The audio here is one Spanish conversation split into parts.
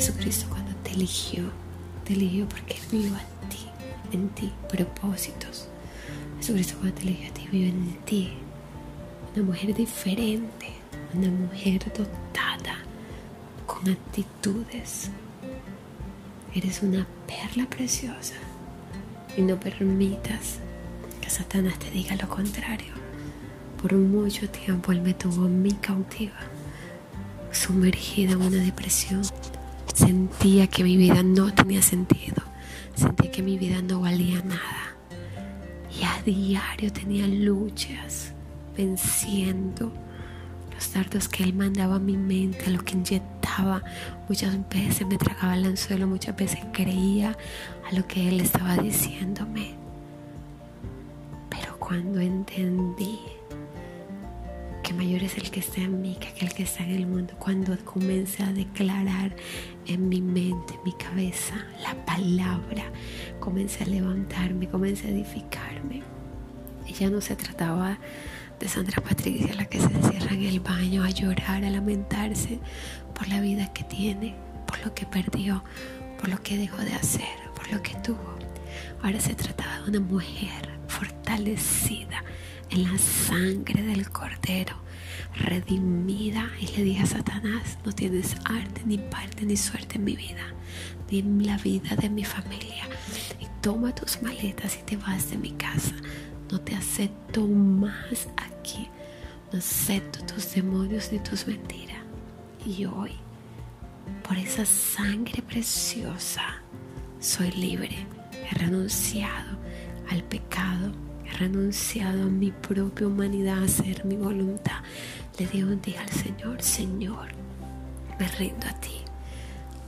Jesucristo cuando te eligió, te eligió porque Él vio a ti, en ti, propósitos. Jesucristo cuando te eligió a ti, vio en ti una mujer diferente, una mujer dotada con actitudes. Eres una perla preciosa y no permitas que Satanás te diga lo contrario. Por mucho tiempo Él me tuvo en mi cautiva, sumergida en una depresión. Sentía que mi vida no tenía sentido, sentía que mi vida no valía nada. Y a diario tenía luchas venciendo los dardos que Él mandaba a mi mente, lo que inyectaba. Muchas veces me tragaba el anzuelo, muchas veces creía a lo que Él estaba diciéndome. Pero cuando entendí mayor es el que está en mí que aquel que está en el mundo. Cuando comencé a declarar en mi mente, en mi cabeza, la palabra, comencé a levantarme, comencé a edificarme. Y ya no se trataba de Sandra Patricia, la que se encierra en el baño a llorar, a lamentarse por la vida que tiene, por lo que perdió, por lo que dejó de hacer, por lo que tuvo. Ahora se trataba de una mujer fortalecida en la sangre del cordero, redimida. Y le dije a Satanás, no tienes arte, ni parte, ni suerte en mi vida, ni en la vida de mi familia. Y toma tus maletas y te vas de mi casa. No te acepto más aquí. No acepto tus demonios ni tus mentiras. Y hoy, por esa sangre preciosa, soy libre. He renunciado al pecado renunciado a mi propia humanidad, a hacer mi voluntad, le digo un día al Señor, Señor, me rindo a ti.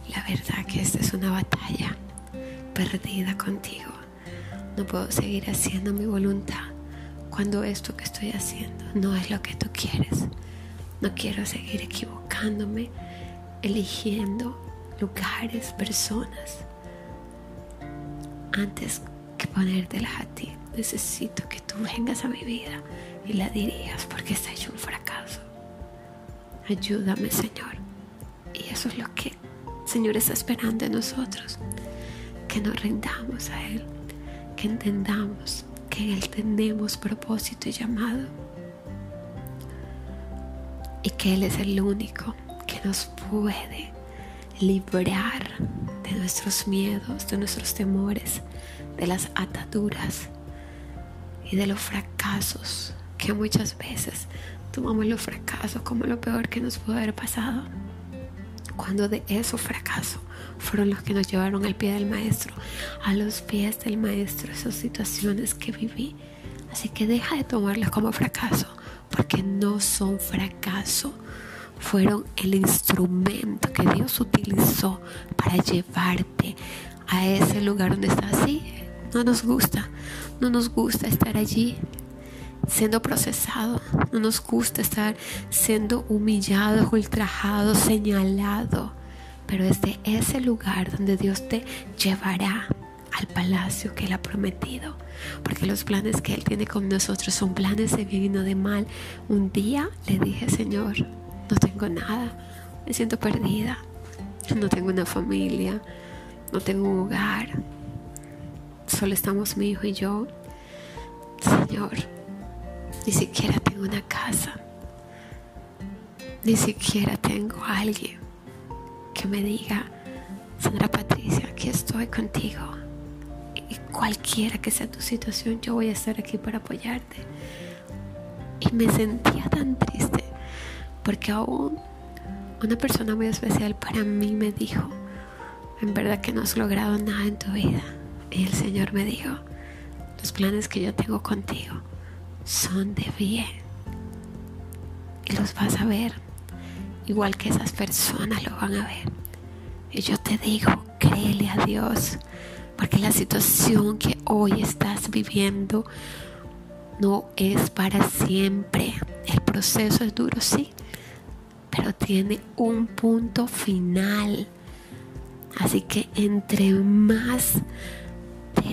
La verdad que esta es una batalla perdida contigo. No puedo seguir haciendo mi voluntad cuando esto que estoy haciendo no es lo que tú quieres. No quiero seguir equivocándome, eligiendo lugares, personas, antes que ponértelas a ti necesito que tú vengas a mi vida y la dirías porque está hecho un fracaso. Ayúdame, Señor. Y eso es lo que el Señor está esperando de nosotros. Que nos rindamos a Él. Que entendamos que en Él tenemos propósito y llamado. Y que Él es el único que nos puede librar de nuestros miedos, de nuestros temores, de las ataduras y de los fracasos que muchas veces tomamos los fracasos como lo peor que nos pudo haber pasado. Cuando de esos fracasos fueron los que nos llevaron al pie del maestro, a los pies del maestro, esas situaciones que viví. Así que deja de tomarlas como fracaso, porque no son fracaso. Fueron el instrumento que Dios utilizó para llevarte a ese lugar donde estás. así no nos gusta, no nos gusta estar allí siendo procesado, no nos gusta estar siendo humillado, ultrajado, señalado, pero es de ese lugar donde Dios te llevará al palacio que Él ha prometido, porque los planes que Él tiene con nosotros son planes de bien y no de mal. Un día le dije, Señor, no tengo nada, me siento perdida, no tengo una familia, no tengo un hogar, solo estamos mi hijo y yo, Señor, ni siquiera tengo una casa, ni siquiera tengo alguien que me diga, Sandra Patricia, aquí estoy contigo. Y cualquiera que sea tu situación, yo voy a estar aquí para apoyarte. Y me sentía tan triste porque aún una persona muy especial para mí me dijo, en verdad que no has logrado nada en tu vida. Y el Señor me dijo, los planes que yo tengo contigo son de bien. Y los vas a ver, igual que esas personas lo van a ver. Y yo te digo, créele a Dios, porque la situación que hoy estás viviendo no es para siempre. El proceso es duro, sí, pero tiene un punto final. Así que entre más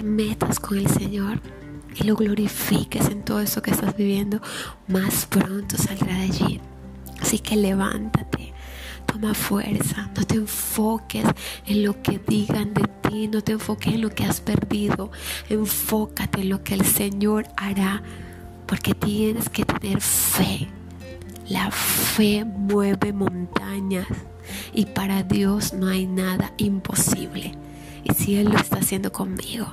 metas con el Señor y lo glorifiques en todo eso que estás viviendo, más pronto saldrá de allí. Así que levántate, Toma fuerza, no te enfoques en lo que digan de ti, no te enfoques en lo que has perdido, enfócate en lo que el Señor hará, porque tienes que tener fe. La fe mueve montañas y para Dios no hay nada imposible. Y si Él lo está haciendo conmigo,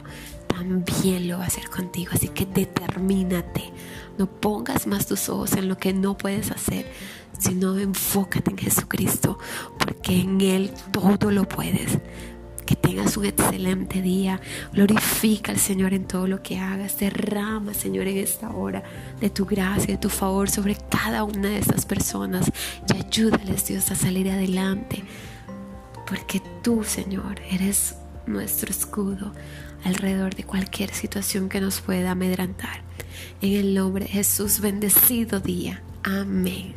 también lo va a hacer contigo. Así que determínate. No pongas más tus ojos en lo que no puedes hacer, sino enfócate en Jesucristo, porque en Él todo lo puedes. Que tengas un excelente día. Glorifica al Señor en todo lo que hagas. Derrama, Señor, en esta hora de tu gracia, de tu favor sobre cada una de estas personas. Y ayúdales, Dios, a salir adelante. Porque tú, Señor, eres nuestro escudo alrededor de cualquier situación que nos pueda amedrantar. En el nombre de Jesús, bendecido día. Amén.